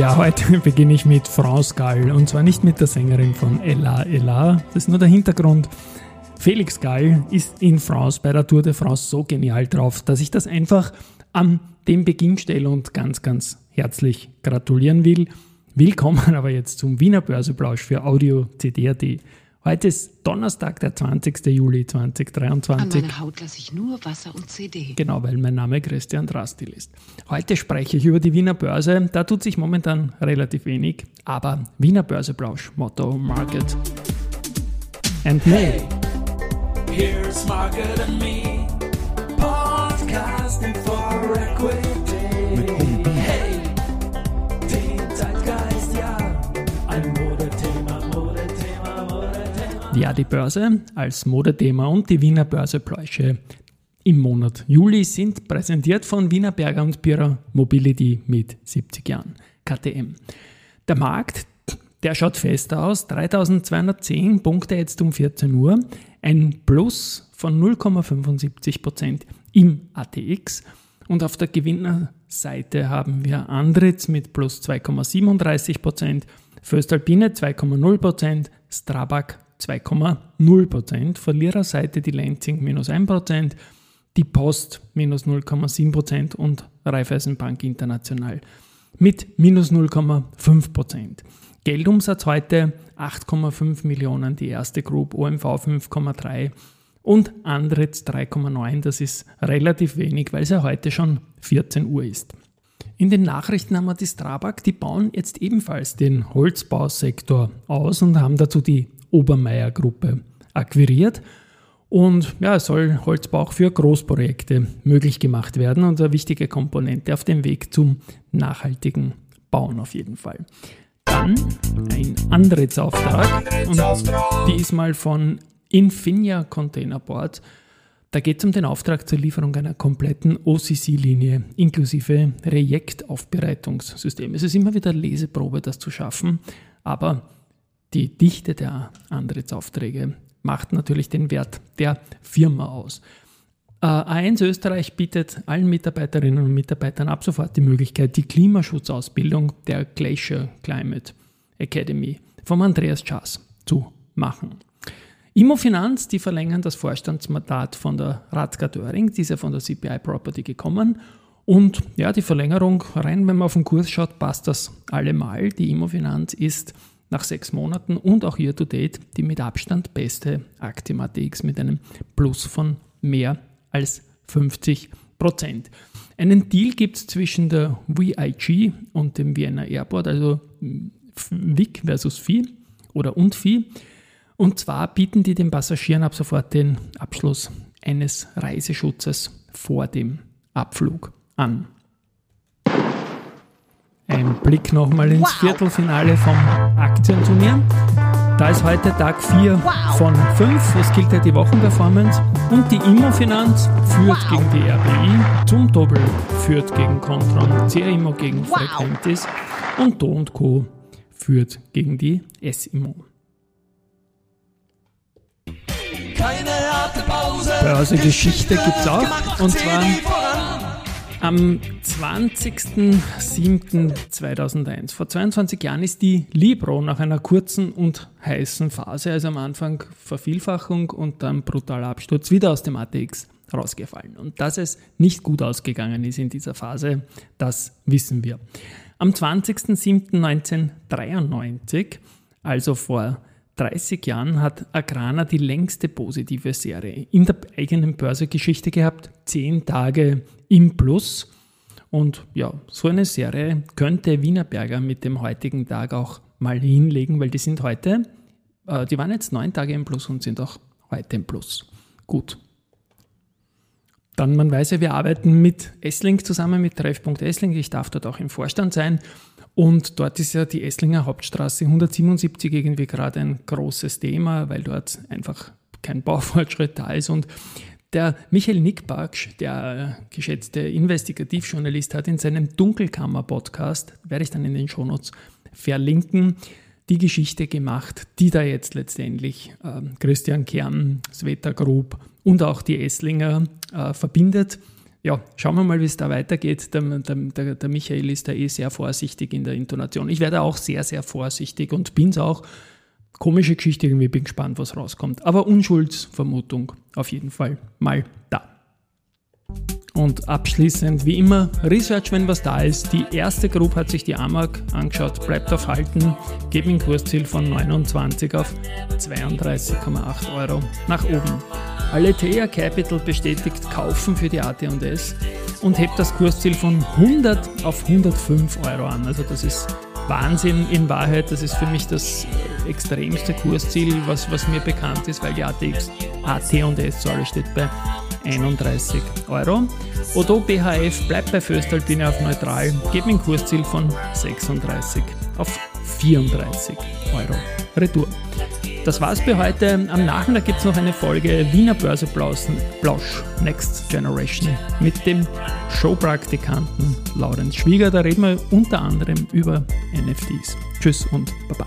Ja, heute beginne ich mit France Gall und zwar nicht mit der Sängerin von Ella Ella. Das ist nur der Hintergrund. Felix Gall ist in France bei der Tour de France so genial drauf, dass ich das einfach an den Beginn stelle und ganz, ganz herzlich gratulieren will. Willkommen aber jetzt zum Wiener Börseplausch für Audio CD.at. Heute ist Donnerstag, der 20. Juli 2023. An meiner Haut lasse ich nur Wasser und CD. Genau, weil mein Name Christian Drastil ist. Heute spreche ich über die Wiener Börse. Da tut sich momentan relativ wenig, aber Wiener Börseplausch, Motto Market and Me. Hey, here's Market and Me, Ja, die Börse als Modethema und die Wiener Börsepläusche im Monat Juli sind präsentiert von Wiener Berger und Bierer Mobility mit 70 Jahren KTM. Der Markt, der schaut fest aus, 3210 Punkte jetzt um 14 Uhr, ein Plus von 0,75% im ATX und auf der Gewinnerseite haben wir Andritz mit plus 2,37%, Föstalpine 2,0%, Strabag 2,0%, Verliererseite die Lenzing minus 1%, die Post minus 0,7% und Raiffeisenbank International mit minus 0,5%. Geldumsatz heute 8,5 Millionen, die erste Group, OMV 5,3 und Andritz 3,9. Das ist relativ wenig, weil es ja heute schon 14 Uhr ist. In den Nachrichten haben wir die Strabag, die bauen jetzt ebenfalls den Holzbausektor aus und haben dazu die Obermeier Gruppe akquiriert. Und ja, es soll Holzbau auch für Großprojekte möglich gemacht werden und eine wichtige Komponente auf dem Weg zum nachhaltigen Bauen auf jeden Fall. Dann ein anderes Auftrag und diesmal von Infinia Containerboard. Da geht es um den Auftrag zur Lieferung einer kompletten OCC-Linie inklusive Reject-Aufbereitungssystem. Es ist immer wieder Leseprobe, das zu schaffen, aber die Dichte der Antrittsaufträge macht natürlich den Wert der Firma aus. Äh, A1 Österreich bietet allen Mitarbeiterinnen und Mitarbeitern ab sofort die Möglichkeit, die Klimaschutzausbildung der Glacier Climate Academy vom Andreas Schaas zu machen. Immofinanz, die verlängern das Vorstandsmandat von der Radka Döring, die ist ja von der CPI Property gekommen. Und ja, die Verlängerung, rein wenn man auf den Kurs schaut, passt das allemal. Die Immofinanz ist nach sechs Monaten und auch year to date die mit Abstand beste Aktie ATX mit einem Plus von mehr als 50 Prozent. Einen Deal gibt es zwischen der VIG und dem Vienna Airport, also WIC versus Vieh oder und Vieh. Und zwar bieten die den Passagieren ab sofort den Abschluss eines Reiseschutzes vor dem Abflug an. Blick nochmal ins wow. Viertelfinale vom Aktienturnier. Da ist heute Tag 4 wow. von 5. Es gilt ja die Wochenperformance. Und die Immofinanz führt wow. gegen die RBI, zum Doppel führt gegen Contron, CRIMO gegen Frequentis und Do Co. führt gegen die S-Immo. Börsegeschichte gibt es auch. Und zwar am 20.07.2001, vor 22 Jahren, ist die Libro nach einer kurzen und heißen Phase, also am Anfang Vervielfachung und dann brutaler Absturz, wieder aus dem ATX rausgefallen. Und dass es nicht gut ausgegangen ist in dieser Phase, das wissen wir. Am 20.07.1993, also vor 30 Jahren, hat Agrana die längste positive Serie in der eigenen Börsegeschichte gehabt. Zehn Tage im Plus. Und ja, so eine Serie könnte Wienerberger mit dem heutigen Tag auch mal hinlegen, weil die sind heute, äh, die waren jetzt neun Tage im Plus und sind auch heute im Plus. Gut. Dann, man weiß ja, wir arbeiten mit Essling zusammen, mit Treffpunkt Essling. Ich darf dort auch im Vorstand sein. Und dort ist ja die Esslinger Hauptstraße 177 irgendwie gerade ein großes Thema, weil dort einfach kein Baufortschritt da ist. Und der Michael Nickbaksch, der geschätzte Investigativjournalist, hat in seinem Dunkelkammer-Podcast, werde ich dann in den Shownotes verlinken, die Geschichte gemacht, die da jetzt letztendlich äh, Christian Kern, Sveta Grub und auch die Esslinger äh, verbindet. Ja, schauen wir mal, wie es da weitergeht. Der, der, der, Michael ist da eh sehr vorsichtig in der Intonation. Ich werde auch sehr, sehr vorsichtig und bin es auch. Komische Geschichte, irgendwie bin gespannt, was rauskommt. Aber Unschuldsvermutung auf jeden Fall mal da. Und abschließend, wie immer, Research, wenn was da ist. Die erste Gruppe hat sich die AMAG angeschaut, bleibt auf Halten, gebe ein Kursziel von 29 auf 32,8 Euro nach oben. Aletheia Capital bestätigt Kaufen für die AT&S und hebt das Kursziel von 100 auf 105 Euro an. Also das ist Wahnsinn in Wahrheit. Das ist für mich das extremste Kursziel, was, was mir bekannt ist, weil die ATX, AT&S sorry, steht bei 31 Euro. Odo BHF bleibt bei Föstalpine auf neutral, gibt ein Kursziel von 36 auf 34 Euro. Retour. Das war's für heute. Am Nachmittag gibt es noch eine Folge Wiener Börse Plausch Next Generation mit dem Showpraktikanten Laurenz Schwieger. Da reden wir unter anderem über NFTs. Tschüss und Baba.